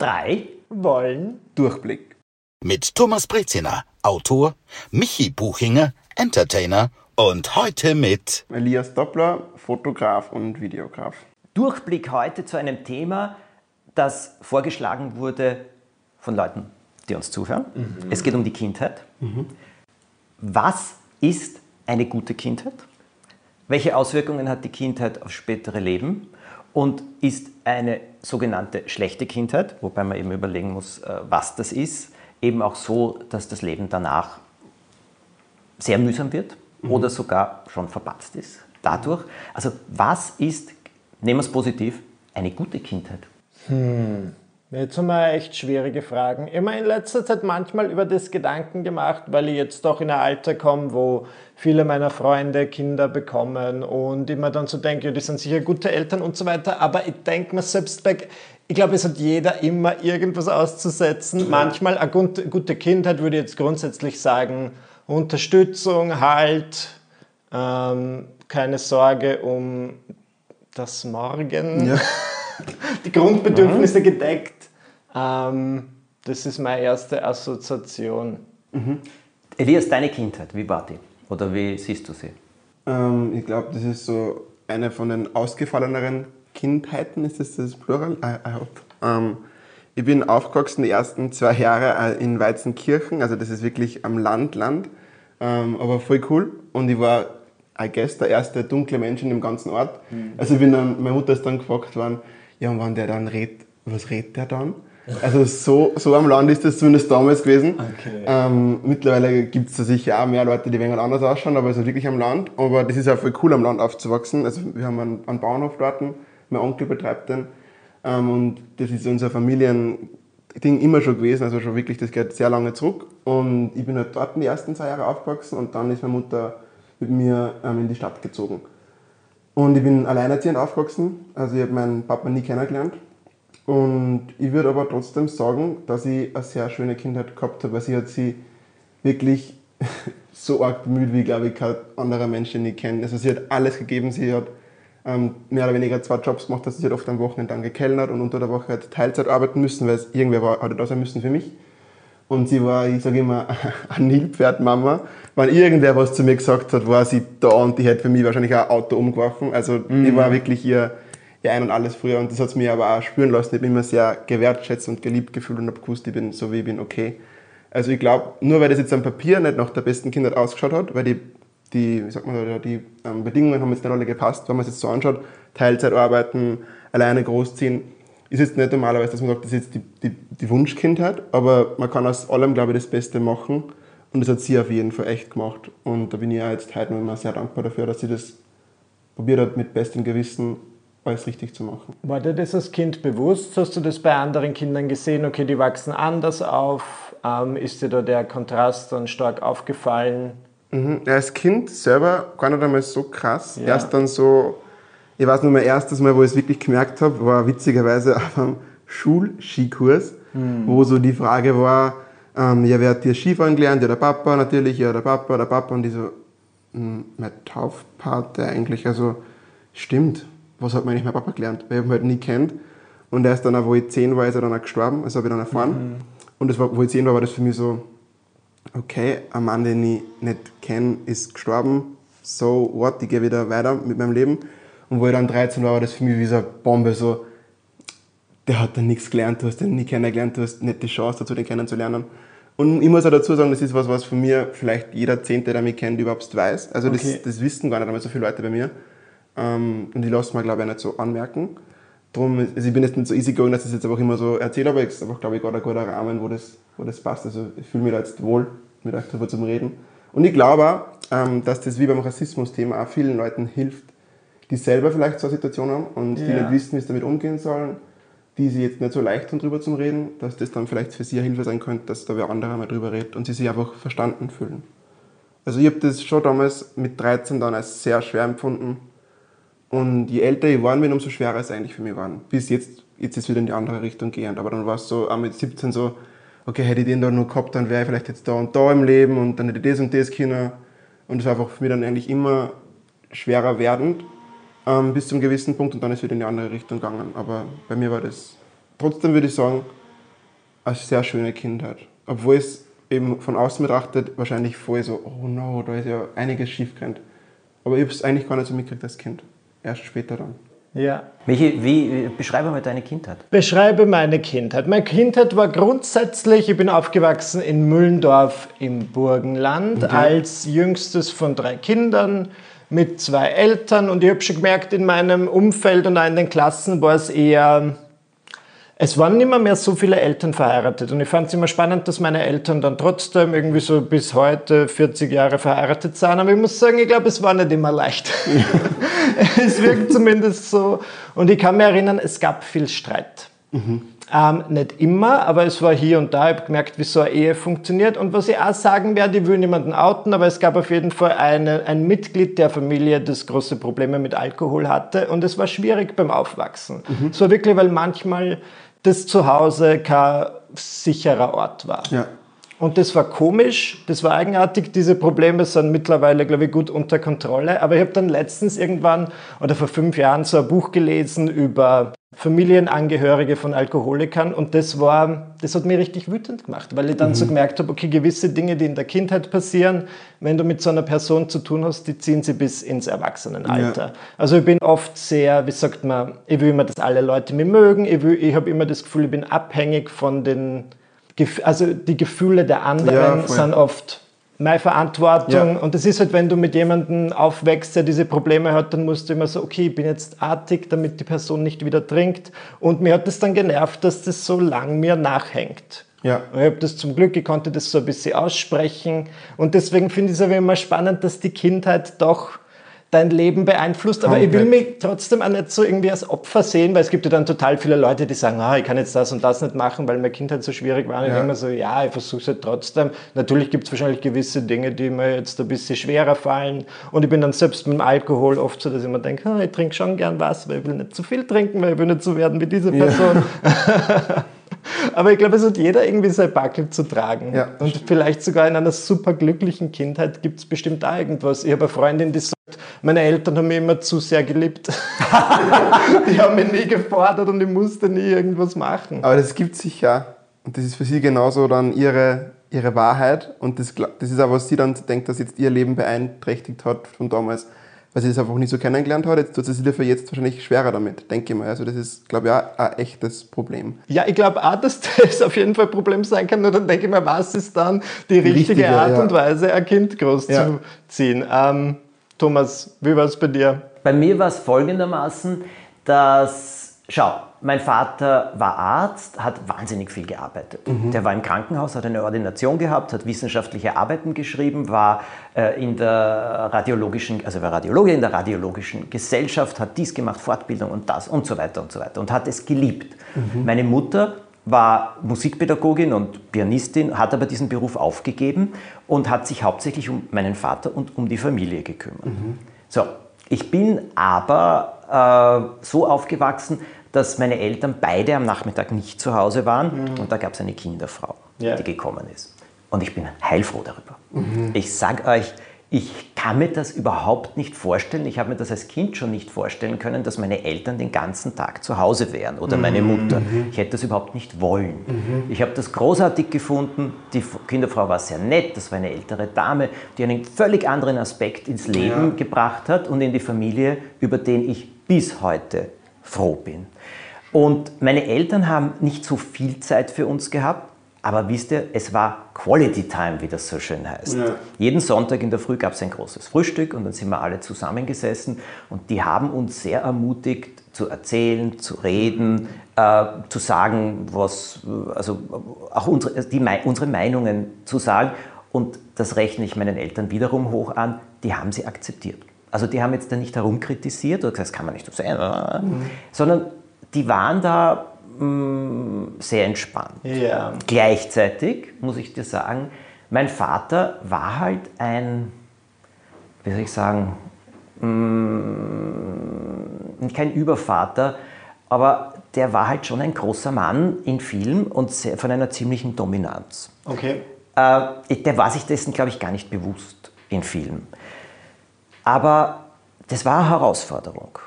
drei wollen Durchblick. Mit Thomas Breziner, Autor, Michi Buchinger, Entertainer und heute mit Elias Doppler, Fotograf und Videograf. Durchblick heute zu einem Thema, das vorgeschlagen wurde von Leuten, die uns zuhören. Mhm. Es geht um die Kindheit. Mhm. Was ist eine gute Kindheit? Welche Auswirkungen hat die Kindheit aufs spätere Leben? Und ist eine sogenannte schlechte Kindheit, wobei man eben überlegen muss, äh, was das ist, eben auch so, dass das Leben danach sehr mühsam wird mhm. oder sogar schon verpatzt ist dadurch. Also was ist, nehmen wir es positiv, eine gute Kindheit? Hm. Jetzt haben wir echt schwierige Fragen. Immer in letzter Zeit manchmal über das Gedanken gemacht, weil ich jetzt doch in ein Alter komme, wo viele meiner Freunde Kinder bekommen und immer dann so denke, ja, die sind sicher gute Eltern und so weiter. Aber ich denke mir selbst bei, ich glaube, es hat jeder immer irgendwas auszusetzen. Manchmal eine gute Kindheit würde ich jetzt grundsätzlich sagen, Unterstützung, Halt, ähm, keine Sorge um das Morgen. Ja. Die Grundbedürfnisse mhm. gedeckt ähm, das ist meine erste Assoziation. Mhm. Elias, deine Kindheit, wie war die? Oder wie siehst du sie? Ähm, ich glaube, das ist so eine von den ausgefalleneren Kindheiten, ist das das Plural? I, I hope. Ähm, ich bin aufgewachsen die ersten zwei Jahre äh, in Weizenkirchen, also das ist wirklich am Land, Land, ähm, aber voll cool. Und ich war, I guess, der erste dunkle Mensch in dem ganzen Ort. Mhm. Also ich bin dann, meine Mutter ist dann gefragt worden, ja, und wenn der dann redet, was redet der dann? Also so, so am Land ist das zumindest damals gewesen. Okay. Ähm, mittlerweile gibt es da sicher auch mehr Leute, die wenig anders ausschauen, aber es ist wirklich am Land. Aber das ist auch voll cool, am Land aufzuwachsen. Also wir haben einen, einen Bauernhof dort, mein Onkel betreibt den. Ähm, und das ist unser Familiending immer schon gewesen, also schon wirklich, das geht sehr lange zurück. Und ich bin halt dort die ersten zwei Jahre aufgewachsen und dann ist meine Mutter mit mir ähm, in die Stadt gezogen. Und ich bin alleinerziehend aufgewachsen, also ich habe meinen Papa nie kennengelernt. Und ich würde aber trotzdem sagen, dass ich eine sehr schöne Kindheit gehabt habe, weil sie hat sie wirklich so arg bemüht, wie glaube ich kein anderer Mensch, den ich kenne. Also sie hat alles gegeben, sie hat ähm, mehr oder weniger zwei Jobs gemacht, dass sie hat oft am Wochenende dann gekellnert und unter der Woche hat Teilzeit arbeiten müssen, weil es irgendwer war, hatte da sein müssen für mich. Und sie war, ich sage immer, eine Nilpferdmama. Wenn irgendwer was zu mir gesagt hat, war sie da und die hätte für mich wahrscheinlich auch ein Auto umgeworfen. Also mhm. ich war wirklich ihr ihr Ein und Alles früher. Und das hat es mir aber auch spüren lassen. Ich bin immer sehr gewertschätzt und geliebt gefühlt und habe gewusst, ich bin so wie ich bin okay. Also ich glaube, nur weil das jetzt am Papier nicht nach der besten Kindheit ausgeschaut hat, weil die, die, wie sagt man, die ähm, Bedingungen haben jetzt nicht alle gepasst, wenn man es jetzt so anschaut, Teilzeit arbeiten, alleine großziehen, ist jetzt nicht normalerweise, dass man sagt, das ist jetzt die, die, die Wunschkindheit, aber man kann aus allem, glaube ich, das Beste machen. Und das hat sie auf jeden Fall echt gemacht. Und da bin ich ja jetzt heute noch immer sehr dankbar dafür, dass sie das probiert hat, mit bestem Gewissen alles richtig zu machen. War dir das als Kind bewusst? Hast du das bei anderen Kindern gesehen? Okay, die wachsen anders auf. Ähm, ist dir da der Kontrast dann stark aufgefallen? Mhm. Ja, als Kind selber gar nicht einmal so krass. Ja. Erst dann so, ich weiß nur, mein erstes Mal, wo ich es wirklich gemerkt habe, war witzigerweise auf einem Schulskikurs, mhm. wo so die Frage war, ähm, ja, wer hat dir Skifahren gelernt? Ja, der Papa natürlich, ja, der Papa, der Papa. Und die so, hm, mein Taufpate eigentlich, also stimmt, was hat mir eigentlich mein Papa gelernt, weil ich ihn halt nie kennt. Und er ist dann auch, wo ich zehn war, ist er dann auch gestorben, also habe ich dann erfahren. Mhm. Und das war, wo ich zehn war, war das für mich so, okay, ein Mann, den ich nicht kenne, ist gestorben, so what, ich gehe wieder weiter mit meinem Leben. Und wo ich dann 13 war, war das für mich wie so eine Bombe, so, der hat dann nichts gelernt, du hast den nie kennengelernt, du hast nicht die Chance dazu, den kennenzulernen. Und ich muss auch dazu sagen, das ist was, was von mir vielleicht jeder Zehnte, der mich kennt, überhaupt weiß. Also okay. das, das wissen gar nicht einmal so viele Leute bei mir. Ähm, und die lassen mir, glaube ich, nicht so anmerken. Darum, also ich bin jetzt nicht so easy going, dass ich das jetzt einfach immer so erzähle, aber es ist einfach, glaube ich, gerade ein guter Rahmen, wo das, wo das passt. Also ich fühle mich da jetzt wohl, mit euch darüber zu reden. Und ich glaube auch, ähm, dass das wie beim Rassismus-Thema auch vielen Leuten hilft, die selber vielleicht so eine Situation haben und ja. die nicht wissen, wie sie damit umgehen sollen, die sie jetzt nicht so leicht haben, darüber zu reden, dass das dann vielleicht für sie eine Hilfe sein könnte, dass da wer anderer mal drüber redet und sie sich einfach verstanden fühlen. Also ich habe das schon damals mit 13 dann als sehr schwer empfunden, und je älter ich war, umso schwerer es eigentlich für mich war. Bis jetzt, jetzt ist es wieder in die andere Richtung gehend. Aber dann war es so, auch mit 17 so, okay, hätte ich den da nur gehabt, dann wäre ich vielleicht jetzt da und da im Leben und dann hätte ich das und das können. Und es war einfach für mich dann eigentlich immer schwerer werdend ähm, bis zum gewissen Punkt und dann ist es wieder in die andere Richtung gegangen. Aber bei mir war das, trotzdem würde ich sagen, eine sehr schöne Kindheit. Obwohl es eben von außen betrachtet wahrscheinlich voll so, oh no, da ist ja einiges schief gegangen. Aber ich habe es eigentlich gar nicht so mitgekriegt als Kind. Erst später dann. Ja. Michi, wie, beschreibe mal deine Kindheit. Beschreibe meine Kindheit. Meine Kindheit war grundsätzlich, ich bin aufgewachsen in Müllendorf im Burgenland als jüngstes von drei Kindern mit zwei Eltern. Und ich habe schon gemerkt, in meinem Umfeld und auch in den Klassen war es eher, es waren nicht mehr, mehr so viele Eltern verheiratet. Und ich fand es immer spannend, dass meine Eltern dann trotzdem irgendwie so bis heute 40 Jahre verheiratet sind, aber ich muss sagen, ich glaube, es war nicht immer leicht. es wirkt zumindest so. Und ich kann mich erinnern, es gab viel Streit. Ähm, nicht immer, aber es war hier und da. Ich habe gemerkt, wie so eine Ehe funktioniert. Und was ich auch sagen werde, ich will niemanden outen, aber es gab auf jeden Fall eine, ein Mitglied der Familie, das große Probleme mit Alkohol hatte. Und es war schwierig beim Aufwachsen. Es war wirklich, weil manchmal das Zuhause kein sicherer Ort war. Ja. Und das war komisch, das war eigenartig. Diese Probleme sind mittlerweile, glaube ich, gut unter Kontrolle. Aber ich habe dann letztens irgendwann oder vor fünf Jahren so ein Buch gelesen über Familienangehörige von Alkoholikern und das war, das hat mich richtig wütend gemacht, weil ich dann so gemerkt habe, okay, gewisse Dinge, die in der Kindheit passieren, wenn du mit so einer Person zu tun hast, die ziehen sie bis ins Erwachsenenalter. Ja. Also ich bin oft sehr, wie sagt man, ich will immer, dass alle Leute mich mögen, ich, will- ich habe immer das Gefühl, ich bin abhängig von den, also die Gefühle der Ja, anderen voll. sind oft meine Verantwortung. Ja. Und das ist halt, wenn du mit jemandem aufwächst, der diese Probleme hat, dann musst du immer so, okay, ich bin jetzt artig, damit die Person nicht wieder trinkt. Und mir hat das dann genervt, dass das so lang mir nachhängt. Ja. Und ich habe das zum Glück, ich konnte das so ein bisschen aussprechen. Und deswegen finde ich es aber immer spannend, dass die Kindheit doch dein Leben beeinflusst. Aber ich will Komplett. mich trotzdem auch nicht so irgendwie als Opfer sehen, weil es gibt ja dann total viele Leute, die sagen, ah, ich kann jetzt das und das nicht machen, weil meine Kindheit so schwierig war. Und ich Ja. denke mir so, ja, ich versuche es halt trotzdem. Natürlich gibt es wahrscheinlich gewisse Dinge, die mir jetzt ein bisschen schwerer fallen. Und ich bin dann selbst mit dem Alkohol oft so, dass ich mir denke, ah, ich trinke schon gern was, weil ich will nicht zu viel trinken, weil ich will nicht so werden wie diese Person. Aber ich glaube, es hat jeder irgendwie sein Backel zu tragen. Ja, und vielleicht sogar in einer super glücklichen Kindheit gibt es bestimmt auch irgendwas. Ich habe eine Freundin, die sagt, meine Eltern haben mich immer zu sehr geliebt. die haben mich nie gefordert und ich musste nie irgendwas machen. Aber das gibt sicher. Und das ist für sie genauso dann ihre, ihre Wahrheit. Und das, das ist auch, was sie dann denkt, dass jetzt ihr Leben beeinträchtigt hat von damals. Weil sie das einfach nicht so kennengelernt hat. Jetzt tut sie sich dafür jetzt wahrscheinlich schwerer damit, denke ich mal. Also das ist, glaube ich, auch ein echtes Problem. Ja, ich glaube auch, dass das auf jeden Fall ein Problem sein kann. Nur dann denke ich mir, was ist dann die richtige, richtige, Art ja. und Weise, ein Kind Ja. großzuziehen? Ähm, Thomas, wie war es bei dir? Bei mir war es folgendermaßen, dass, schau, mein Vater war Arzt, hat wahnsinnig viel gearbeitet. Der war im Krankenhaus, hat eine Ordination gehabt, hat wissenschaftliche Arbeiten geschrieben, war äh, in der radiologischen, also war Radiologe in der radiologischen Gesellschaft, hat dies gemacht, Fortbildung und das und so weiter und so weiter und hat es geliebt. Meine Mutter war Musikpädagogin und Pianistin, hat aber diesen Beruf aufgegeben und hat sich hauptsächlich um meinen Vater und um die Familie gekümmert. So, ich bin aber äh, so aufgewachsen, dass meine Eltern beide am Nachmittag nicht zu Hause waren und da gab es eine Kinderfrau, Ja. die gekommen ist. Und ich bin heilfroh darüber. Ich sage euch, ich kann mir das überhaupt nicht vorstellen. Ich habe mir das als Kind schon nicht vorstellen können, dass meine Eltern den ganzen Tag zu Hause wären oder meine Mutter. Ich hätte das überhaupt nicht wollen. Ich habe das großartig gefunden. Die Kinderfrau war sehr nett. Das war eine ältere Dame, die einen völlig anderen Aspekt ins Leben gebracht hat und in die Familie, über den ich bis heute froh bin. Und meine Eltern haben nicht so viel Zeit für uns gehabt, aber wisst ihr, es war Quality Time, wie das so schön heißt. Ja. Jeden Sonntag in der Früh gab es ein großes Frühstück und dann sind wir alle zusammengesessen und die haben uns sehr ermutigt zu erzählen, zu reden, äh, zu sagen, was, also auch unsere, die, Mei- unsere Meinungen zu sagen. Und das rechne ich meinen Eltern wiederum hoch an, die haben sie akzeptiert. Also die haben jetzt da nicht herumkritisiert oder gesagt, das kann man nicht so sein, sondern die waren da mh, sehr entspannt. Ja. Gleichzeitig muss ich dir sagen, mein Vater war halt ein, wie soll ich sagen, mm, kein Übervater, aber der war halt schon ein großer Mann in Film und sehr, von einer ziemlichen Dominanz. Okay. Äh, der war sich dessen, glaube ich, gar nicht bewusst in Film. Aber das war eine Herausforderung,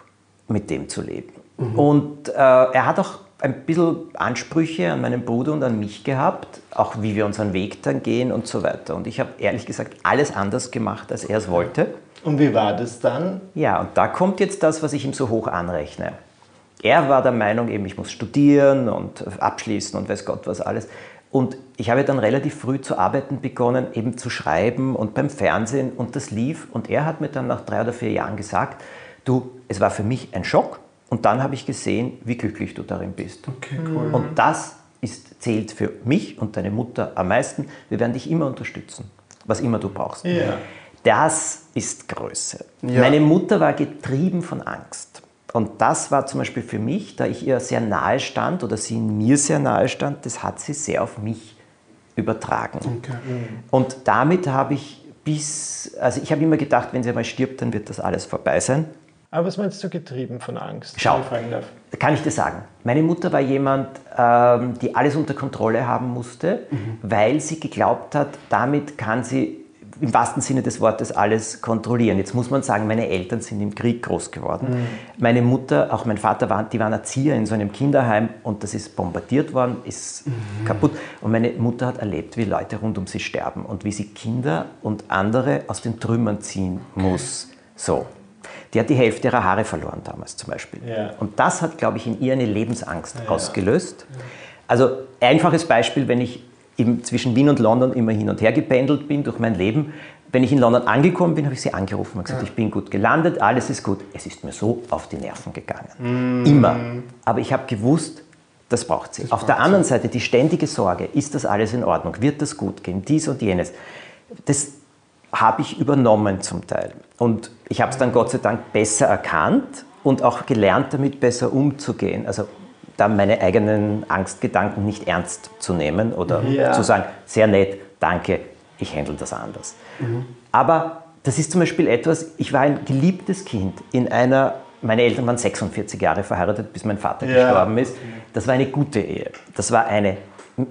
mit dem zu leben. Und äh, er hat auch ein bisschen Ansprüche an meinen Bruder und an mich gehabt, auch wie wir unseren Weg dann gehen und so weiter. Und ich habe ehrlich gesagt alles anders gemacht, als er es wollte. Und wie war das dann? Ja, und da kommt jetzt das, was ich ihm so hoch anrechne. Er war der Meinung, eben ich muss studieren und abschließen und weiß Gott was alles. Und ich habe dann relativ früh zu arbeiten begonnen, eben zu schreiben und beim Fernsehen und das lief. Und er hat mir dann nach drei oder vier Jahren gesagt, du, es war für mich ein Schock und dann habe ich gesehen, wie glücklich du darin bist. Okay, cool. Und das ist, zählt für mich und deine Mutter am meisten. Wir werden dich immer unterstützen, was immer du brauchst. Ja. Das ist Größe. Ja. Meine Mutter war getrieben von Angst. Und das war zum Beispiel für mich, da ich ihr sehr nahe stand oder sie in mir sehr nahe stand, das hat sie sehr auf mich übertragen. Okay. Und damit habe ich bis, also ich habe immer gedacht, wenn sie einmal stirbt, dann wird das alles vorbei sein. Aber was meinst du getrieben von Angst? Schau. wenn ich fragen darf? Kann ich dir sagen. Meine Mutter war jemand, ähm, die alles unter Kontrolle haben musste, weil sie geglaubt hat, damit kann sie im wahrsten Sinne des Wortes alles kontrollieren. Jetzt muss man sagen, meine Eltern sind im Krieg groß geworden. Meine Mutter, auch mein Vater, waren, die waren Erzieher in so einem Kinderheim und das ist bombardiert worden, ist kaputt. Und meine Mutter hat erlebt, wie Leute rund um sie sterben und wie sie Kinder und andere aus den Trümmern ziehen muss. So. Die hat die Hälfte ihrer Haare verloren damals zum Beispiel. Ja. Und das hat, glaube ich, in ihr eine Lebensangst ausgelöst. Also einfaches Beispiel, wenn ich eben zwischen Wien und London immer hin und her gependelt bin durch mein Leben. Wenn ich in London angekommen bin, habe ich sie angerufen und gesagt, ich bin gut gelandet, alles ist gut. Es ist mir so auf die Nerven gegangen. Immer. Aber ich habe gewusst, das braucht sie. auf der anderen Seite die ständige Sorge, ist das alles in Ordnung? Wird das gut gehen? Dies und jenes. Das habe ich übernommen zum Teil. Und ich habe es dann Gott sei Dank besser erkannt und auch gelernt, damit besser umzugehen. Also da meine eigenen Angstgedanken nicht ernst zu nehmen oder Ja. zu sagen, sehr nett, danke, ich handle das anders. Aber das ist zum Beispiel etwas, ich war ein geliebtes Kind in einer, meine Eltern waren 46 Jahre verheiratet, bis mein Vater Ja. gestorben ist. Das war eine gute Ehe. Das war eine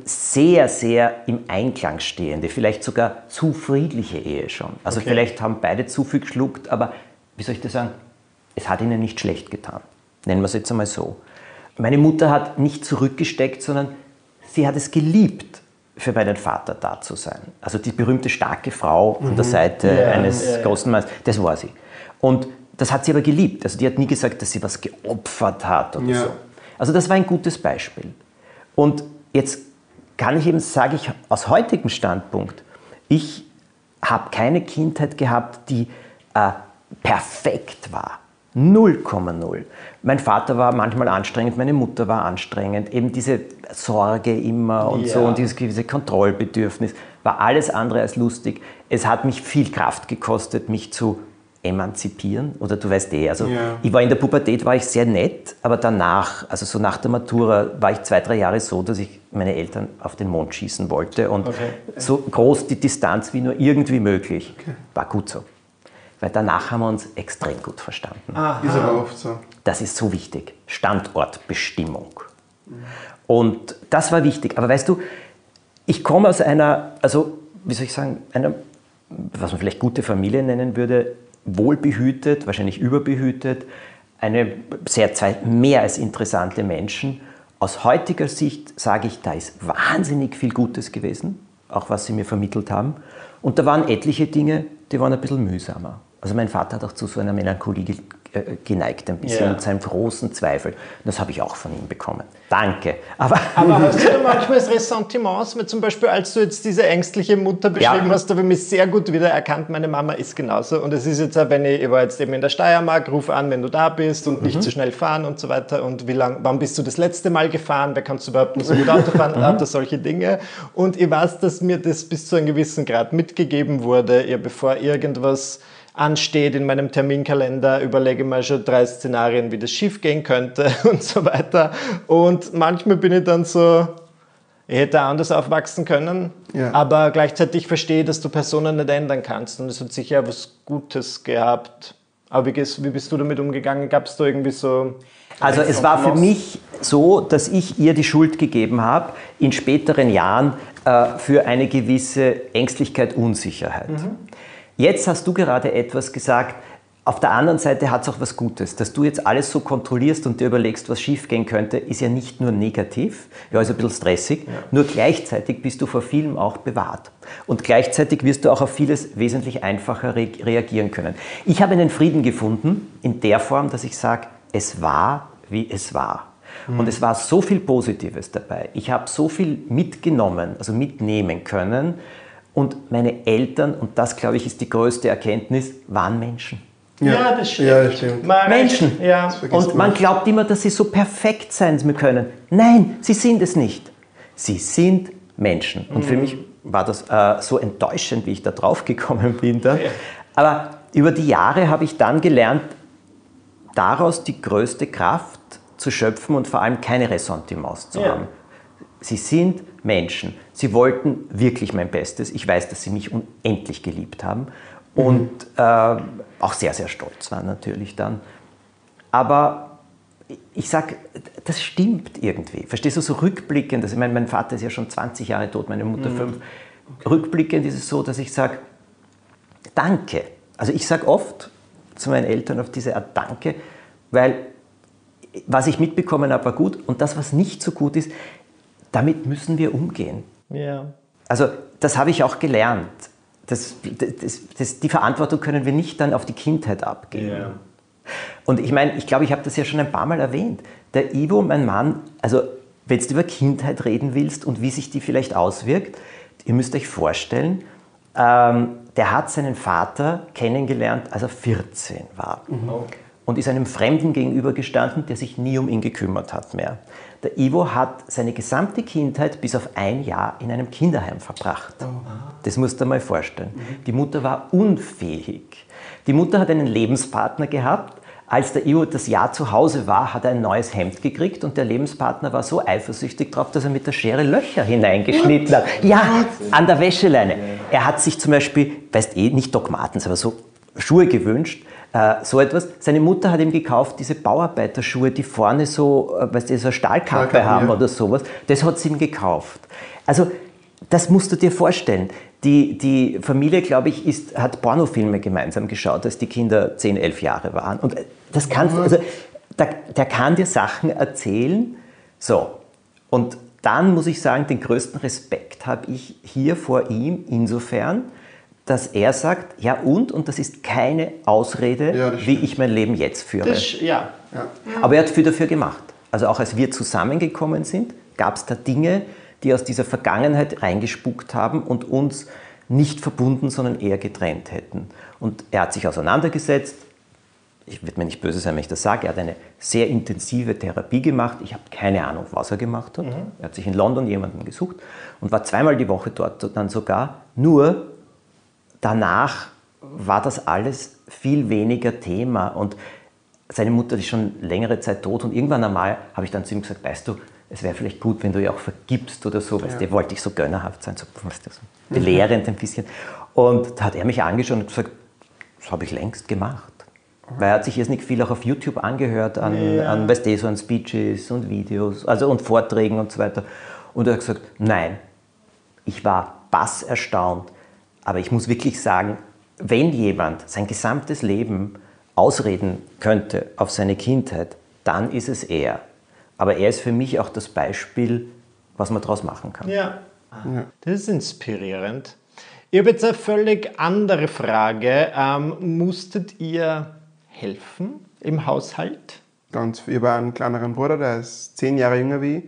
sehr, sehr im Einklang stehende, vielleicht sogar zu friedliche Ehe schon. Also Okay. vielleicht haben beide zu viel geschluckt, aber wie soll ich das sagen? Es hat ihnen nicht schlecht getan. Nennen wir es jetzt einmal so. Meine Mutter hat nicht zurückgesteckt, sondern sie hat es geliebt, für meinen Vater da zu sein. Also die berühmte starke Frau an der Seite Mhm. Ja, eines ja, ja. großen Mannes, das war sie. Und das hat sie aber geliebt. Also die hat nie gesagt, dass sie was geopfert hat oder so. Also das war ein gutes Beispiel. Und jetzt kann ich eben, sage ich aus heutigem Standpunkt, ich habe keine Kindheit gehabt, die äh, perfekt war. 0,0. Mein Vater war manchmal anstrengend, meine Mutter war anstrengend. Eben diese Sorge immer und so Ja. und dieses gewisse Kontrollbedürfnis war alles andere als lustig. Es hat mich viel Kraft gekostet, mich zu emanzipieren. Oder du weißt eh, also Ja. ich war in der Pubertät war ich sehr nett, aber danach, also so nach der Matura, war ich zwei, drei Jahre so, dass ich meine Eltern auf den Mond schießen wollte und Okay. so groß die Distanz wie nur irgendwie möglich. War gut so. Weil danach haben wir uns extrem gut verstanden. Ist aber oft so. Das ist so wichtig. Standortbestimmung. Und das war wichtig. Aber weißt du, ich komme aus einer, also wie soll ich sagen, einer, was man vielleicht gute Familie nennen würde, wohlbehütet, wahrscheinlich überbehütet, eine sehr zwei mehr als interessante Menschen. Aus heutiger Sicht sage ich, da ist wahnsinnig viel Gutes gewesen, auch was sie mir vermittelt haben. Und da waren etliche Dinge, die waren ein bisschen mühsamer. Also mein Vater hat auch zu so einer Melancholie ge- äh, geneigt, ein bisschen, Ja. und seinem großen Zweifel. Das habe ich auch von ihm bekommen. Danke. Aber, Aber hast du da manchmal Ressentiments, mit zum Beispiel, als du jetzt diese ängstliche Mutter beschrieben Ja. hast, da habe ich mich sehr gut wieder erkannt, meine Mama ist genauso. Und es ist jetzt auch, wenn ich, ich war jetzt eben in der Steiermark, ruf an, wenn du da bist und Mhm. nicht zu schnell fahren und so weiter. Und wie lang, wann bist du das letzte Mal gefahren? Wer kannst du überhaupt noch so gut Auto fahren? Lauter solche Dinge. Und ich weiß, dass mir das bis zu einem gewissen Grad mitgegeben wurde, ja, bevor irgendwas ansteht in meinem Terminkalender, überlege mal schon drei Szenarien, wie das schief gehen könnte und so weiter. Und manchmal bin ich dann so, ich hätte anders aufwachsen können, Ja. aber gleichzeitig verstehe ich, dass du Personen nicht ändern kannst. Und es hat sicher was Gutes gehabt. Aber wie, wie bist du damit umgegangen? Gab es da irgendwie so... Also es war für mich so, dass ich ihr die Schuld gegeben habe, in späteren Jahren äh, für eine gewisse Ängstlichkeit, Unsicherheit. Jetzt hast du gerade etwas gesagt, auf der anderen Seite hat es auch was Gutes. Dass du jetzt alles so kontrollierst und dir überlegst, was schiefgehen könnte, ist ja nicht nur negativ, ja, ist ein bisschen stressig, ja. nur gleichzeitig bist du vor vielem auch bewahrt. Und gleichzeitig wirst du auch auf vieles wesentlich einfacher re reagieren können. Ich habe einen Frieden gefunden in der Form, dass ich sage, es war, wie es war. Mhm. Und es war so viel Positives dabei. Ich habe so viel mitgenommen, also mitnehmen können. Und meine Eltern, und das glaube ich ist die größte Erkenntnis, waren Menschen. Ja, ja das stimmt. Ja, das stimmt. Menschen. Ja. Und man glaubt immer, dass sie so perfekt sein können. Nein, sie sind es nicht. Sie sind Menschen. Und mhm. für mich war das äh, so enttäuschend, wie ich da drauf gekommen bin. Da. Ja. Aber über die Jahre habe ich dann gelernt, daraus die größte Kraft zu schöpfen und vor allem keine Ressentiments zu ja. haben. Sie sind Menschen. Sie wollten wirklich mein Bestes. Ich weiß, dass sie mich unendlich geliebt haben und äh, auch sehr, sehr stolz war natürlich dann. Aber ich sage, das stimmt irgendwie. Verstehst du, so rückblickend, also ich meine, mein Vater ist ja schon 20 Jahre tot, meine Mutter mhm. fünf. Rückblickend ist es so, dass ich sage, danke. Also ich sage oft zu meinen Eltern auf diese Art Danke, weil was ich mitbekommen habe, war gut und das, was nicht so gut ist, damit müssen wir umgehen. Ja. Also das habe ich auch gelernt das, das, das, die Verantwortung können wir nicht dann auf die Kindheit abgeben. Yeah. Und ich meine, ich glaube, ich habe das ja schon ein paar Mal erwähnt. Der Ivo, mein Mann, also wenn du über Kindheit reden willst und wie sich die vielleicht auswirkt, ihr müsst euch vorstellen, ähm, der hat seinen Vater kennengelernt, als er 14 war. Mhm. Und ist einem Fremden gegenübergestanden, der sich nie um ihn gekümmert hat mehr. Der Ivo hat seine gesamte Kindheit bis auf ein Jahr in einem Kinderheim verbracht. Das musst du dir mal vorstellen. Mhm. Die Mutter war unfähig. Die Mutter hat einen Lebenspartner gehabt. Als der Ivo das Jahr zu Hause war, hat er ein neues Hemd gekriegt und der Lebenspartner war so eifersüchtig drauf, dass er mit der Schere Löcher hineingeschnitten hat. Ja, an der Wäscheleine. Er hat sich zum Beispiel, weißt eh, nicht Dogmatens, aber so Schuhe gewünscht äh, so etwas. Seine Mutter hat ihm gekauft, diese Bauarbeiterschuhe, die vorne so, äh, weißt du, so eine Stahlkappe haben ja. oder sowas. Das hat sie ihm gekauft. Also, das musst du dir vorstellen. Die, die Familie, glaube ich, ist, hat Pornofilme gemeinsam geschaut, als die Kinder 10, 11 Jahre waren. Und das kann, also, der, der kann dir Sachen erzählen. So. Und dann muss ich sagen, den größten Respekt habe ich hier vor ihm insofern, dass er sagt, ja und, und das ist keine Ausrede, ja, wie ich mein Leben jetzt führe. Das, ja. ja. Aber er hat viel dafür gemacht. Also auch als wir zusammengekommen sind, gab es da Dinge, die aus dieser Vergangenheit reingespuckt haben und uns nicht verbunden, sondern eher getrennt hätten. Und er hat sich auseinandergesetzt. Ich würde mir nicht böse sein, wenn ich das sage. Er hat eine sehr intensive Therapie gemacht. Ich habe keine Ahnung, was er gemacht hat. Mhm. Er hat sich in London jemanden gesucht und war zweimal die Woche dort dann sogar. Nur danach war das alles viel weniger Thema und seine Mutter ist schon längere Zeit tot und irgendwann einmal habe ich dann zu ihm gesagt, weißt du, es wäre vielleicht gut, wenn du ihr auch vergibst oder so, weißt ja. du, wollte ich so gönnerhaft sein, so, weißt du, so belehrend ein bisschen. Und da hat er mich angeschaut und gesagt, das habe ich längst gemacht. Weil er hat sich jetzt nicht viel auch auf YouTube angehört an, ja. an weißt du, so an Speeches und Videos, also und Vorträgen und so weiter. Und er hat gesagt, nein, ich war bass erstaunt, aber ich muss wirklich sagen, wenn jemand sein gesamtes Leben ausreden könnte auf seine Kindheit, dann ist es er. Aber er ist für mich auch das Beispiel, was man daraus machen kann. Ja, das ist inspirierend. Ich habe jetzt eine völlig andere Frage. Ähm, musstet ihr helfen im Haushalt? Ganz. Ich habe einen kleineren Bruder, der ist zehn Jahre jünger wie ich.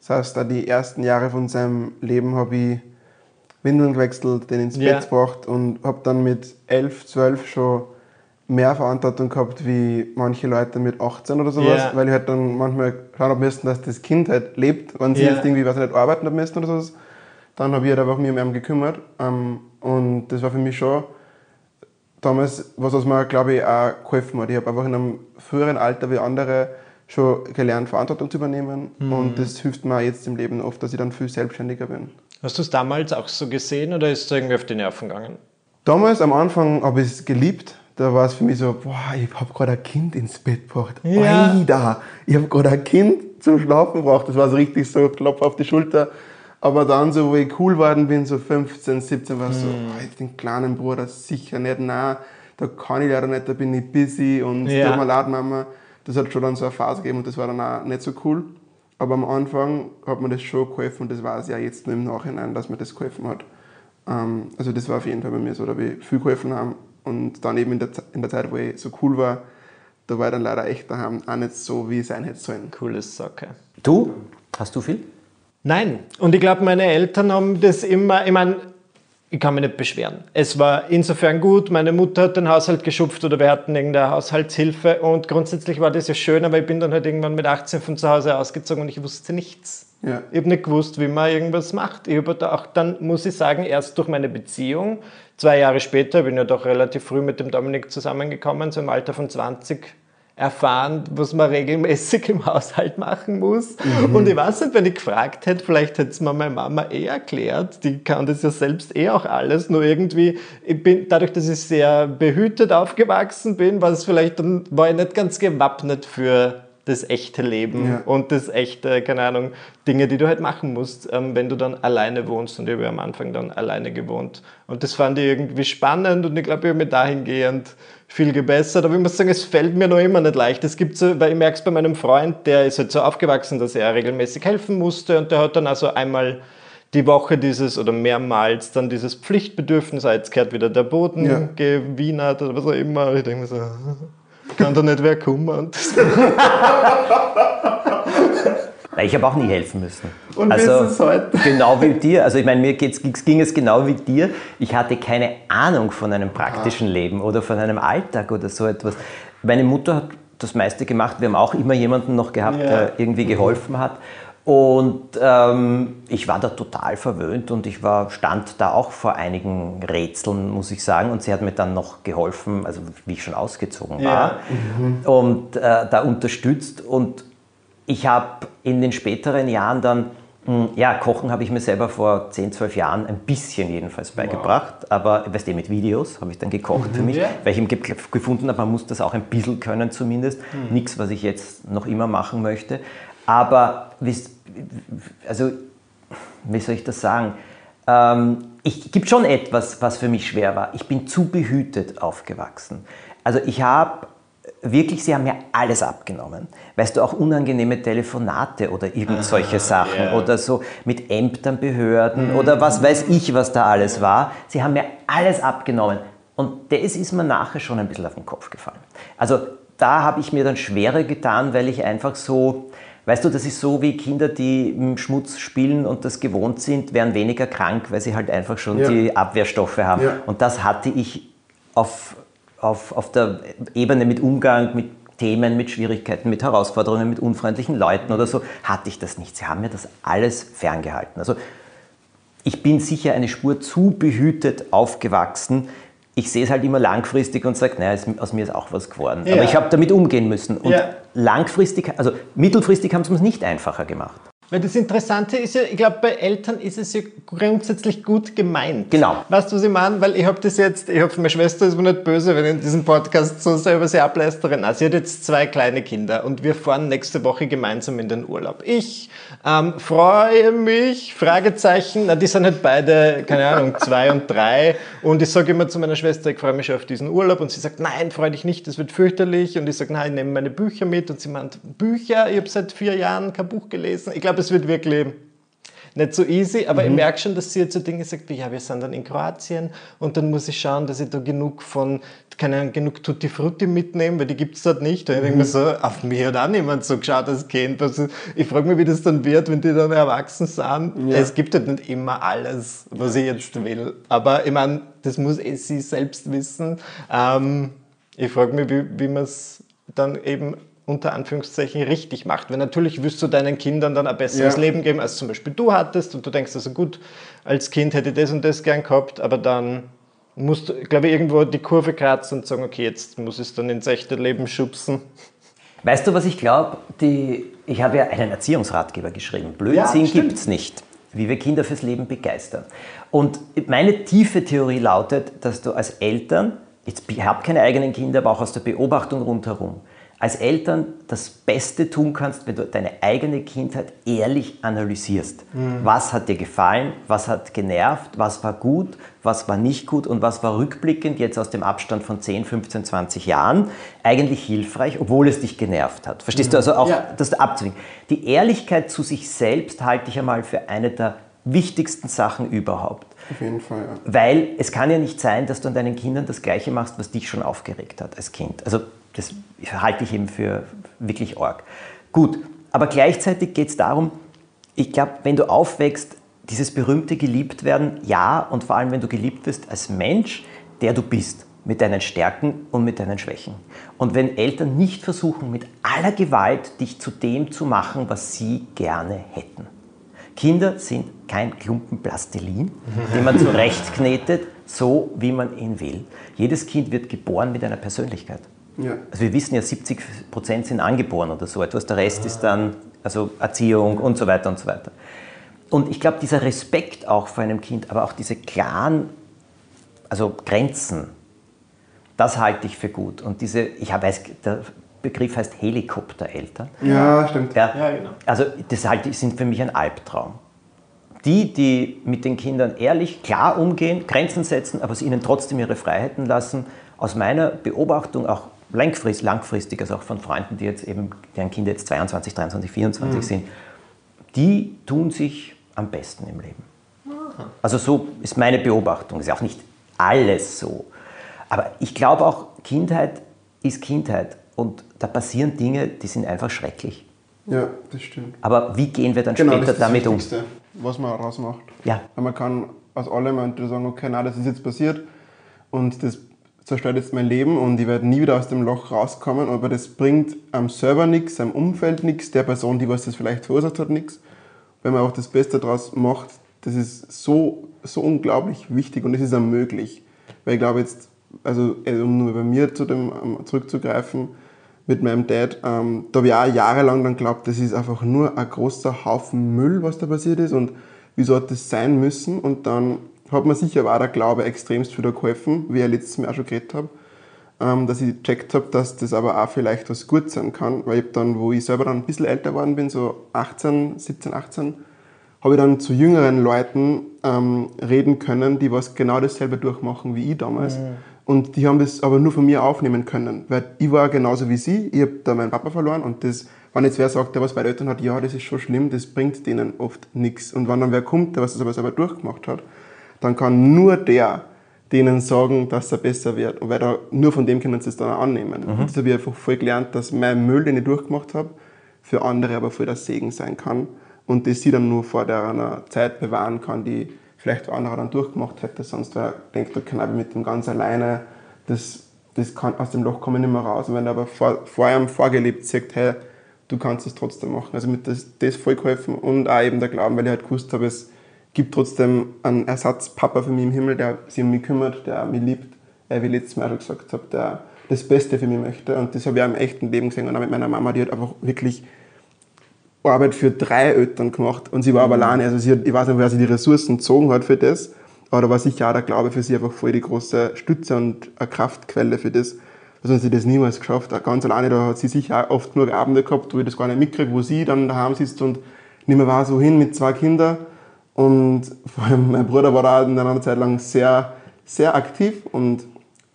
Das heißt, da die ersten Jahre von seinem Leben habe ich Windeln gewechselt, den ins ja. Bett gebracht und habe dann mit 11, 12 schon mehr Verantwortung gehabt wie manche Leute mit 18 oder sowas, ja. weil ich halt dann manchmal schauen habe müssen, dass das Kind halt lebt, wenn sie ja. jetzt irgendwie was nicht arbeiten haben müssen oder sowas. Dann habe ich halt einfach mich um ihn gekümmert ähm, und das war für mich schon damals was, was mir glaube ich auch geholfen hat. Ich habe einfach in einem früheren Alter wie andere schon gelernt, Verantwortung zu übernehmen mhm. und das hilft mir jetzt im Leben oft, dass ich dann viel selbstständiger bin. Hast du es damals auch so gesehen oder ist es irgendwie auf die Nerven gegangen? Damals, am Anfang, habe ich es geliebt. Da war es für mich so, boah, ich habe gerade ein Kind ins Bett gebracht. Ja. Alter, ich habe gerade ein Kind zum Schlafen gebracht. Das war so richtig so, Klopf auf die Schulter. Aber dann, so, wo ich cool geworden bin, so 15, 17, war es so, oh, den kleinen Bruder sicher nicht, nein, da kann ich leider nicht, da bin ich busy und Ja. tut mir leid, Mama. Das hat schon dann so eine Phase gegeben und das war dann auch nicht so cool. Aber am Anfang hat mir das schon geholfen und das weiß ich ja jetzt nur im Nachhinein, dass mir das geholfen hat. Ähm, also das war auf jeden Fall bei mir so, da wir viel geholfen haben. Und dann eben in der, in der Zeit, wo ich so cool war, da war ich dann leider echt daheim auch nicht so, wie ich sein hätte sollen. Coole Sache. Du? Hast du viel? Nein, und ich glaube, meine Eltern haben das immer, ich meine, ich kann mich nicht beschweren. Es war insofern gut, meine Mutter hat den Haushalt geschupft oder wir hatten irgendeine Haushaltshilfe und grundsätzlich war das ja schön, aber ich bin dann halt irgendwann mit 18 von zu Hause ausgezogen und ich wusste nichts. Ja. Ich habe nicht gewusst, wie man irgendwas macht. Ich habe da auch dann, muss ich sagen, erst durch meine Beziehung, zwei Jahre später, bin ja doch relativ früh mit dem Dominik zusammengekommen, so im Alter von 20, erfahren, was man regelmäßig im Haushalt machen muss. Und ich weiß nicht, wenn ich gefragt hätte, vielleicht hätte es mir meine Mama eh erklärt. Die kann das ja selbst eh auch alles. Nur irgendwie, ich bin, dadurch, dass ich sehr behütet aufgewachsen bin, war es vielleicht dann, war ich nicht ganz gewappnet für das echte Leben Ja. und das echte, keine Ahnung, Dinge, die du halt machen musst, ähm, wenn du dann alleine wohnst. Und ich habe ja am Anfang dann alleine gewohnt. Und das fand ich irgendwie spannend und ich glaube, ich habe mich dahingehend viel gebessert. Aber ich muss sagen, es fällt mir noch immer nicht leicht. Es gibt so, weil ich merke es bei meinem Freund, der ist halt so aufgewachsen, dass er regelmäßig helfen musste und der hat dann also einmal die Woche dieses oder mehrmals dann dieses Pflichtbedürfnis, ah, jetzt kehrt wieder der Boden Ja. gewienert oder was auch immer. Ich denke mir so, kann da nicht wer kommen? Nein, Ich habe auch nie helfen müssen. Und wie ist es heute? Genau wie dir. Also ich meine, mir ging es genau wie dir. Ich hatte keine Ahnung von einem praktischen Leben oder von einem Alltag oder so etwas. Meine Mutter hat das meiste gemacht. Wir haben auch immer jemanden noch gehabt, Ja. der irgendwie geholfen hat. Und ähm, ich war da total verwöhnt und ich war, stand da auch vor einigen Rätseln, muss ich sagen. Und sie hat mir dann noch geholfen, also wie ich schon ausgezogen war, und äh, da unterstützt. Und ich habe in den späteren Jahren dann, mh, ja, Kochen habe ich mir selber vor 10, 12 Jahren ein bisschen jedenfalls beigebracht, aber weißt du, mit Videos habe ich dann gekocht für mich, Ja. weil ich eben gefunden habe, man muss das auch ein bisschen können zumindest. Nichts, was ich jetzt noch immer machen möchte. Aber, also, wie soll ich das sagen? Ähm, ich gibt schon etwas, was für mich schwer war. Ich bin zu behütet aufgewachsen. Also ich habe wirklich, sie haben mir alles abgenommen. Weißt du, auch unangenehme Telefonate oder irgend solche Sachen ja. oder so mit Ämtern, Behörden oder was weiß ich, was da alles war. Sie haben mir alles abgenommen. Und das ist mir nachher schon ein bisschen auf den Kopf gefallen. Also da habe ich mir dann schwerer getan, weil ich einfach so, weißt du, das ist so wie Kinder, die im Schmutz spielen und das gewohnt sind, werden weniger krank, weil sie halt einfach schon Ja. die Abwehrstoffe haben. Ja. Und das hatte ich auf, auf, auf der Ebene mit Umgang, mit Themen, mit Schwierigkeiten, mit Herausforderungen, mit unfreundlichen Leuten oder so, hatte ich das nicht. Sie haben mir das alles ferngehalten. Also ich bin sicher eine Spur zu behütet aufgewachsen. Ich sehe es halt immer langfristig und sage, naja, aus mir ist auch was geworden. Ja. Aber ich habe damit umgehen müssen. Und Ja. langfristig, also mittelfristig haben sie es nicht einfacher gemacht. Weil das Interessante ist ja, ich glaube, bei Eltern ist es ja grundsätzlich gut gemeint. Genau. Weißt du, was ich meine? Weil ich habe das jetzt, ich habe meine Schwester ist mir nicht böse, wenn ich in diesem Podcast so sehr über sie ablästere. Nein, sie hat jetzt zwei kleine Kinder und wir fahren nächste Woche gemeinsam in den Urlaub. Ich ähm, freue mich, Fragezeichen, na, die sind halt beide, keine Ahnung, zwei und drei. Und ich sage immer zu meiner Schwester, ich freue mich schon auf diesen Urlaub. Und sie sagt, nein, freu dich nicht, das wird fürchterlich. Und ich sage, nein, ich nehme meine Bücher mit. Und sie meint, Bücher, ich habe seit vier Jahren kein Buch gelesen. Ich glaube, es wird wirklich nicht so easy, aber ich merke schon, dass sie jetzt so Dinge sagt wie, ja, wir sind dann in Kroatien und dann muss ich schauen, dass ich da genug von, keine Ahnung, genug Tutti Frutti mitnehme, weil die gibt es dort nicht. Und ich denke mir so, auf mich hat auch niemand so geschaut als Kind. Also ich frage mich, wie das dann wird, wenn die dann erwachsen sind. Es gibt halt nicht immer alles, was ich jetzt will. Aber ich meine, das muss eh sie selbst wissen. Ähm, ich frage mich, wie, wie man es dann eben unter Anführungszeichen richtig macht. Weil natürlich wirst du deinen Kindern dann ein besseres Ja. Leben geben, als zum Beispiel du hattest und du denkst also gut, als Kind hätte ich das und das gern gehabt, aber dann musst du, glaube ich, irgendwo die Kurve kratzen und sagen, okay, jetzt muss ich es dann ins echte Leben schubsen. Weißt du, was ich glaube? Ich habe ja einen Erziehungsratgeber geschrieben. Blödsinn Ja, gibt es nicht. Wie wir Kinder fürs Leben begeistern. Und meine tiefe Theorie lautet, dass du als Eltern, jetzt, ich habe keine eigenen Kinder, aber auch aus der Beobachtung rundherum, als Eltern das Beste tun kannst, wenn du deine eigene Kindheit ehrlich analysierst. Mhm. Was hat dir gefallen, was hat genervt, was war gut, was war nicht gut und was war rückblickend jetzt aus dem Abstand von 10, 15, 20 Jahren eigentlich hilfreich, obwohl es dich genervt hat. Verstehst mhm. du also auch ja. das abzuwinken? Die Ehrlichkeit zu sich selbst halte ich einmal für eine der wichtigsten Sachen überhaupt. Auf jeden Fall, ja. Weil es kann ja nicht sein, dass du an deinen Kindern das Gleiche machst, was dich schon aufgeregt hat als Kind. Also das halte ich eben für wirklich arg. Gut, aber gleichzeitig geht es darum, ich glaube, wenn du aufwächst, dieses berühmte Geliebtwerden, ja, und vor allem, wenn du geliebt wirst als Mensch, der du bist, mit deinen Stärken und mit deinen Schwächen. Und wenn Eltern nicht versuchen, mit aller Gewalt dich zu dem zu machen, was sie gerne hätten. Kinder sind kein Klumpen Plastilin, den man zurechtknetet, so wie man ihn will. Jedes Kind wird geboren mit einer Persönlichkeit. Ja. Also wir wissen ja, 70 Prozent sind angeboren oder so etwas. Der Rest ist dann also Erziehung und so weiter und so weiter. Und ich glaube, dieser Respekt auch vor einem Kind, aber auch diese klaren also Grenzen, das halte ich für gut. Und diese, ich weiß, der Begriff heißt Helikoptereltern. Ja, stimmt. Ja, ja, genau. Also das halte ich, sind für mich ein Albtraum. Die, die mit den Kindern ehrlich, klar umgehen, Grenzen setzen, aber sie ihnen trotzdem ihre Freiheiten lassen, aus meiner Beobachtung auch langfristig, langfristig, also auch von Freunden, die jetzt eben, deren Kinder jetzt 22, 23, 24 mhm. sind, die tun sich am besten im Leben. Also so ist meine Beobachtung. Ist ja auch nicht alles so. Aber ich glaube auch, Kindheit ist Kindheit. Und da passieren Dinge, die sind einfach schrecklich. Ja, das stimmt. Aber wie gehen wir dann genau, später damit um? Das ist das Wichtigste, was man rausmacht. Ja. Weil man kann aus allem sagen, okay, nein, das ist jetzt passiert und das zerstört jetzt mein Leben und ich werde nie wieder aus dem Loch rauskommen, aber das bringt am selber nichts, am Umfeld nichts, der Person, die was das vielleicht verursacht hat, nichts. Wenn man auch das Beste daraus macht, das ist so, so unglaublich wichtig und es ist auch möglich. Weil ich glaube jetzt, also äh, um nur bei mir zu dem zurückzugreifen, mit meinem Dad, ähm, da habe ich auch jahrelang dann geglaubt, das ist einfach nur ein großer Haufen Müll, was da passiert ist und wieso hat das sein müssen und dann hat mir sicher aber auch der Glaube extremst wieder geholfen, wie ich letztes Mal auch schon geredet habe, ähm, dass ich gecheckt habe, dass das aber auch vielleicht was gut sein kann, weil ich dann, wo ich selber dann ein bisschen älter geworden bin, so 18, 17, 18, habe ich dann zu jüngeren Leuten ähm, reden können, die was genau dasselbe durchmachen wie ich damals. Mhm. Und die haben das aber nur von mir aufnehmen können, weil ich war genauso wie sie, ich habe da meinen Papa verloren und das, wenn jetzt wer sagt, der was bei den Eltern hat, ja, das ist schon schlimm, das bringt denen oft nichts. Und wenn dann wer kommt, der was das aber selber durchgemacht hat, dann kann nur der denen sagen, dass er besser wird. Weil da, nur von dem können sie es dann auch annehmen. Mhm. Das habe ich einfach voll gelernt, dass mein Müll, den ich durchgemacht habe, für andere aber voll der Segen sein kann. Und das sie dann nur vor der einer Zeit bewahren kann, die vielleicht andere dann durchgemacht hätte. Sonst wer denkt, da kann ich mit dem ganz alleine, das, das kann aus dem Loch kommen nicht mehr raus. Und wenn er aber vor, vor einem vorgelebt sagt, hey, du kannst es trotzdem machen. Also mit das, das voll geholfen und auch eben der Glauben, weil ich halt gewusst habe, es gibt trotzdem einen Ersatzpapa für mich im Himmel, der sich um mich kümmert, der mich liebt, wie ich letztes Mal schon gesagt habe, der das Beste für mich möchte. Und das habe ich auch im echten Leben gesehen. Und auch mit meiner Mama, die hat einfach wirklich Arbeit für drei Eltern gemacht. Und sie war aber mhm. alleine. Also sie hat, ich weiß nicht, wer sie die Ressourcen gezogen hat für das. Aber da war sicher auch der Glaube für sie einfach voll die große Stütze und eine Kraftquelle für das. Also hat sie das niemals geschafft. Ganz alleine, da hat sie sicher auch oft nur Abende gehabt, wo ich das gar nicht mitkriege, wo sie dann daheim sitzt und nicht mehr war so hin mit zwei Kindern und vor allem mein Bruder war da in einer Zeit lang sehr, sehr aktiv und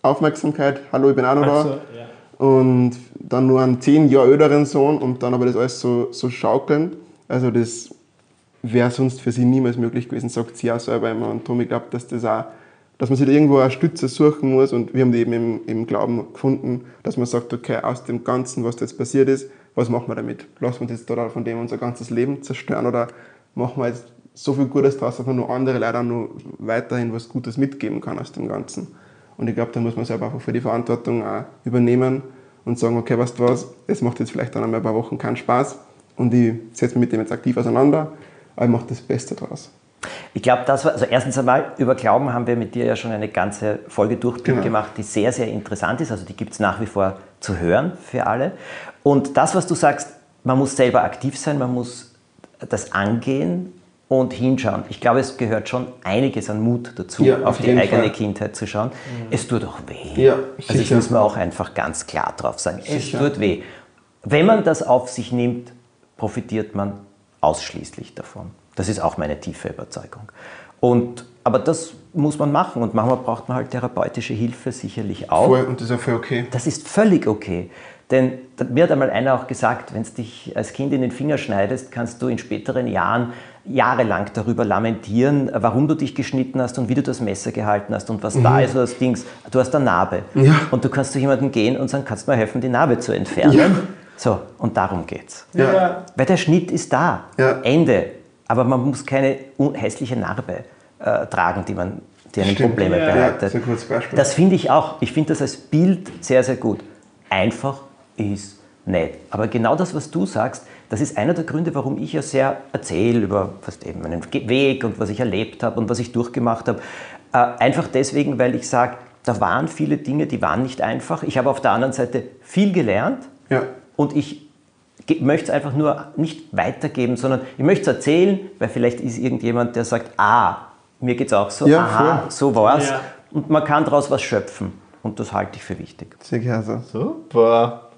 Aufmerksamkeit, hallo, ich bin auch noch da. So, ja. Und dann nur einen zehn Jahre älteren Sohn und dann aber das alles so, so schaukeln. Also das wäre sonst für sie niemals möglich gewesen, sagt sie auch selber immer. Und ich glaube, dass das auch, dass man sich da irgendwo eine Stütze suchen muss und wir haben die eben im, im Glauben gefunden, dass man sagt, okay, aus dem Ganzen, was da jetzt passiert ist, was machen wir damit? Lassen wir uns jetzt von dem unser ganzes Leben zerstören oder machen wir jetzt so viel Gutes draus, dass man nur andere leider nur weiterhin was Gutes mitgeben kann aus dem Ganzen. Und ich glaube, da muss man selber einfach für die Verantwortung auch übernehmen und sagen, okay, weißt du was, es macht jetzt vielleicht dann einmal ein paar Wochen keinen Spaß und ich setze mich mit dem jetzt aktiv auseinander, aber ich mache das Beste daraus. Ich glaube, das war, also erstens einmal, über Glauben haben wir mit dir ja schon eine ganze Folge Durchblick genau. die sehr, sehr interessant ist. Also die gibt es nach wie vor zu hören für alle. Und das, was du sagst, man muss selber aktiv sein, man muss das angehen und hinschauen. Ich glaube, es gehört schon einiges an Mut dazu, Ja, auf auf die eigene Fall. Kindheit zu schauen. Es tut auch weh. Ja, also ich muss mir auch einfach ganz klar drauf sagen, Sicher. es tut weh. Wenn man das auf sich nimmt, profitiert man ausschließlich davon. Das ist auch meine tiefe Überzeugung. Und, aber das muss man machen und manchmal braucht man halt therapeutische Hilfe sicherlich auch. Voll, und das ist auch voll okay. Das ist völlig okay. Denn mir hat einmal einer auch gesagt, wenn es dich als Kind in den Finger schneidest, kannst du in späteren Jahren jahrelang darüber lamentieren, warum du dich geschnitten hast und wie du das Messer gehalten hast und was da ist oder das Dings. Du hast eine Narbe. Mhm. Ja. Und du kannst zu jemandem gehen und sagen, kannst du mir helfen, die Narbe zu entfernen? Ja. So, und darum geht's. Ja. Weil der Schnitt ist da. Ja. Ende. Aber man muss keine hässliche Narbe äh, tragen, die, man, die einem Stimmt. Probleme Ja. Ja, bereitet. Das finde ich auch. Ich finde das als Bild sehr, sehr gut. Einfach ist nett. Aber genau das, was du sagst, das ist einer der Gründe, warum ich ja sehr erzähle über was eben meinen Weg und was ich erlebt habe und was ich durchgemacht habe. Äh, einfach deswegen, weil ich sage, da waren viele Dinge, die waren nicht einfach. Ich habe auf der anderen Seite viel gelernt Ja. und ich möchte es einfach nur nicht weitergeben, sondern ich möchte es erzählen, weil vielleicht ist irgendjemand, der sagt, ah, mir geht es auch so, Ja, aha, voll. so war es. Ja. Und man kann daraus was schöpfen. Und das halte ich für wichtig. Sehr gerne. Super.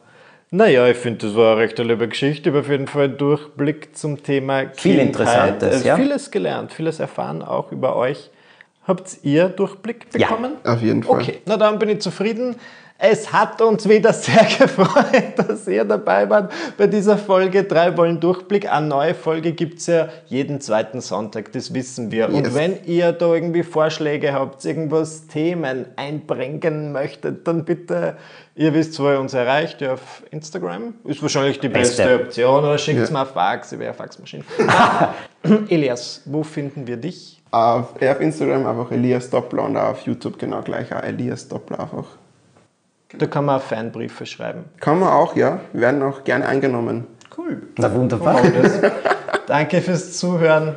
Naja, ich finde, das war eine recht liebe Geschichte. Ich habe auf jeden Fall einen Durchblick zum Thema Kindheit. Viel Interessantes, Also ja. Vieles gelernt, vieles erfahren, auch über euch. Habt ihr Durchblick Ja. bekommen? Auf jeden Fall. Okay, na dann bin ich zufrieden. Es hat uns wieder sehr gefreut, dass ihr dabei wart bei dieser Folge. Drei wollen Durchblick. Eine neue Folge gibt es ja jeden zweiten Sonntag, das wissen wir. Und Yes. wenn ihr da irgendwie Vorschläge habt, irgendwas Themen einbringen möchtet, dann bitte, ihr wisst, wo ihr uns erreicht, ja, auf Instagram. Ist wahrscheinlich die beste, Beste. Option. Oder schickt es Ja. mir auf Fax, ich wäre eine Faxmaschine. Elias, wo finden wir dich? Auf, auf Instagram einfach Elias Doppler und auf YouTube genau gleich auch Elias Doppler einfach. Da kann man Fanbriefe schreiben. Kann man auch, ja. Wir werden auch gerne eingenommen. Cool. Na wunderbar. Danke fürs Zuhören.